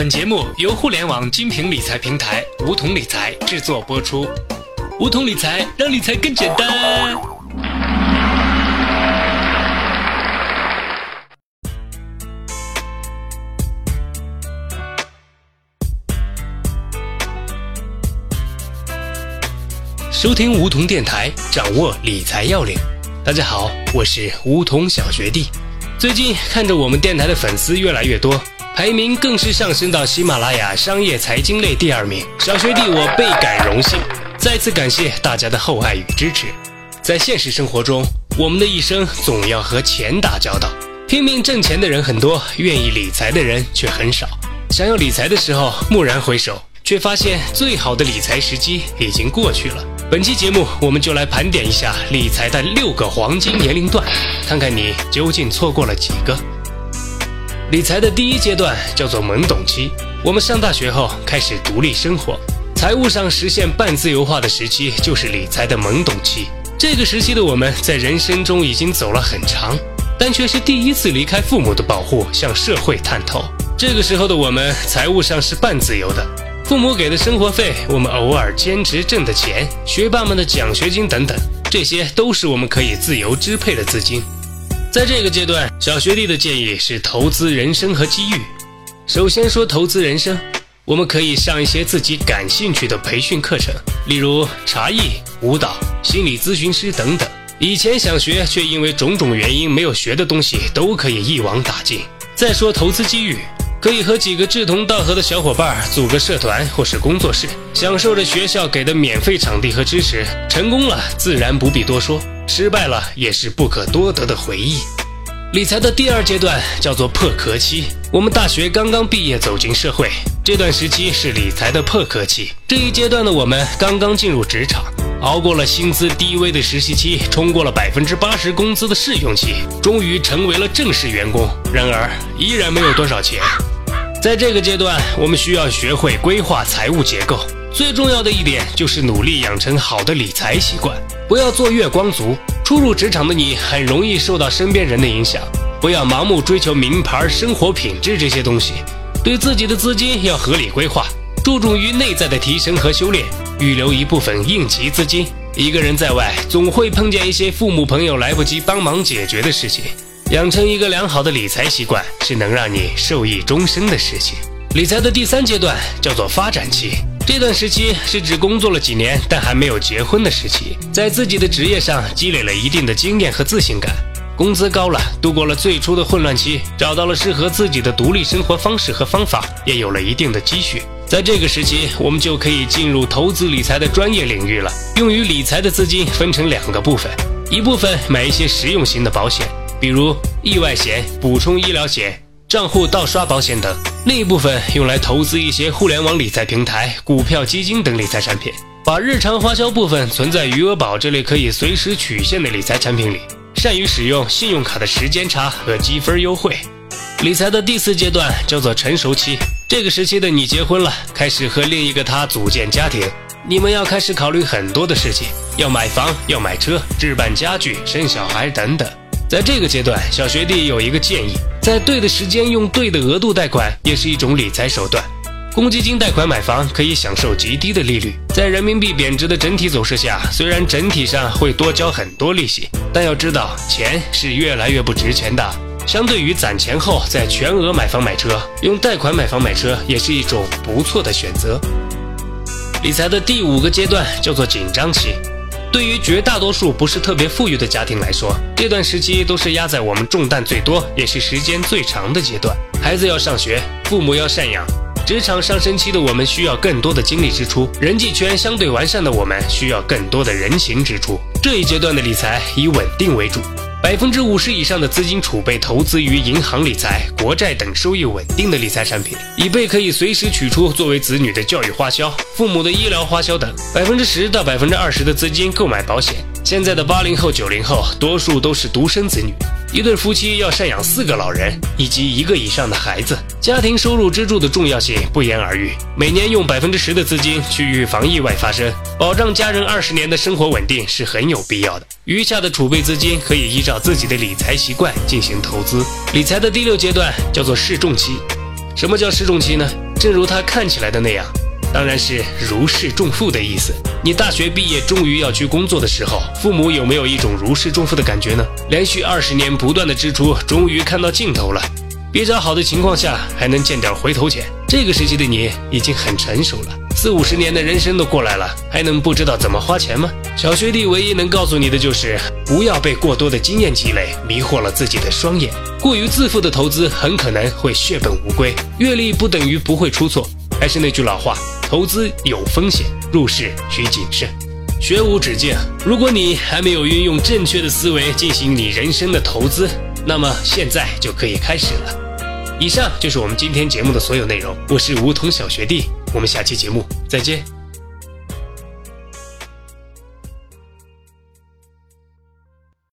本节目由互联网精品理财平台梧桐理财制作播出。梧桐理财让理财更简单。收听梧桐电台，掌握理财要领。大家好，我是梧桐小学弟。最近看着我们电台的粉丝越来越多。排名更是上升到喜马拉雅商业财经类第二名，小学弟我倍感荣幸，再次感谢大家的厚爱与支持。在现实生活中，我们的一生总要和钱打交道，拼命挣钱的人很多，愿意理财的人却很少。想要理财的时候，蓦然回首，却发现最好的理财时机已经过去了。本期节目，我们就来盘点一下理财的六个黄金年龄段，看看你究竟错过了几个。理财的第一阶段叫做懵懂期，我们上大学后开始独立生活，财务上实现半自由化的时期就是理财的懵懂期。这个时期的我们在人生中已经走了很长，但却是第一次离开父母的保护，向社会探头。这个时候的我们财务上是半自由的，父母给的生活费，我们偶尔兼职挣的钱，学霸们的奖学金等等，这些都是我们可以自由支配的资金。在这个阶段，小学弟的建议是投资人生和机遇。首先说投资人生，我们可以上一些自己感兴趣的培训课程，例如茶艺、舞蹈、心理咨询师等等。以前想学却因为种种原因没有学的东西，都可以一网打尽。再说投资机遇，可以和几个志同道合的小伙伴组个社团或是工作室，享受着学校给的免费场地和支持。成功了，自然不必多说。失败了也是不可多得的回忆。理财的第二阶段叫做破壳期。我们大学刚刚毕业，走进社会，这段时期是理财的破壳期。这一阶段的我们刚刚进入职场，熬过了薪资低微的实习期，冲过了百分之八十工资的试用期，终于成为了正式员工。然而，依然没有多少钱。在这个阶段，我们需要学会规划财务结构。最重要的一点就是努力养成好的理财习惯，不要做月光族。初入职场的你很容易受到身边人的影响，不要盲目追求名牌、生活品质这些东西。对自己的资金要合理规划，注重于内在的提升和修炼，预留一部分应急资金。一个人在外，总会碰见一些父母朋友来不及帮忙解决的事情。养成一个良好的理财习惯，是能让你受益终生的事情。理财的第三阶段叫做发展期。这段时期是指工作了几年但还没有结婚的时期，在自己的职业上积累了一定的经验和自信感，工资高了，度过了最初的混乱期，找到了适合自己的独立生活方式和方法，也有了一定的积蓄。在这个时期，我们就可以进入投资理财的专业领域了。用于理财的资金分成两个部分，一部分买一些实用型的保险，比如意外险、补充医疗险。账户盗刷保险等，另一部分用来投资一些互联网理财平台、股票基金等理财产品，把日常花销部分存在余额宝这类可以随时取现的理财产品里。善于使用信用卡的时间差和积分优惠。理财的第四阶段叫做成熟期，这个时期的你结婚了，开始和另一个他组建家庭，你们要开始考虑很多的事情，要买房、要买车、置办家具、生小孩等等。在这个阶段，小学弟有一个建议，在对的时间用对的额度贷款，也是一种理财手段。公积金贷款买房可以享受极低的利率，在人民币贬值的整体走势下，虽然整体上会多交很多利息，但要知道钱是越来越不值钱的。相对于攒钱后再全额买房买车，用贷款买房买车也是一种不错的选择。理财的第五个阶段叫做紧张期。对于绝大多数不是特别富裕的家庭来说，这段时期都是压在我们重担最多，也是时间最长的阶段。孩子要上学，父母要赡养，职场上升期的我们需要更多的精力支出，人际圈相对完善的我们需要更多的人情支出。这一阶段的理财以稳定为主。百分之五十以上的资金储备投资于银行理财、国债等收益稳定的理财产品，以备可以随时取出作为子女的教育花销、父母的医疗花销等。百分之十到百分之二十的资金购买保险。现在的八零后、九零后，多数都是独生子女。一对夫妻要赡养四个老人以及一个以上的孩子，家庭收入支柱的重要性不言而喻。每年用百分之十的资金去预防意外发生，保障家人二十年的生活稳定是很有必要的。余下的储备资金可以依照自己的理财习惯进行投资。理财的第六阶段叫做试重期。什么叫试重期呢？正如它看起来的那样，当然是如释重负的意思。你大学毕业，终于要去工作的时候，父母有没有一种如释重负的感觉呢？连续二十年不断的支出，终于看到尽头了。比较好的情况下，还能见点回头钱。这个时期的你已经很成熟了，四五十年的人生都过来了，还能不知道怎么花钱吗？小学弟唯一能告诉你的就是，不要被过多的经验积累迷惑了自己的双眼。过于自负的投资很可能会血本无归。阅历不等于不会出错，还是那句老话，投资有风险，入市需谨慎。学无止境，如果你还没有运用正确的思维进行你人生的投资。那么现在就可以开始了。以上就是我们今天节目的所有内容。我是梧桐小学弟，我们下期节目再见。